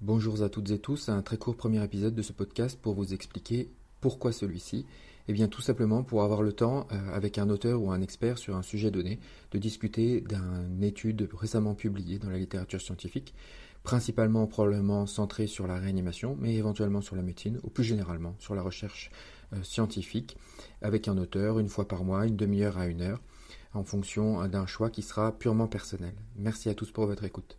Bonjour à toutes et tous, un très court premier épisode de ce podcast pour vous expliquer pourquoi celui-ci. Eh bien tout simplement pour avoir le temps, euh, avec un auteur ou un expert sur un sujet donné, de discuter d'une étude récemment publiée dans la littérature scientifique, principalement probablement centrée sur la réanimation, mais éventuellement sur la médecine, ou plus généralement sur la recherche euh, scientifique, avec un auteur une fois par mois, une demi-heure à une heure, en fonction euh, d'un choix qui sera purement personnel. Merci à tous pour votre écoute.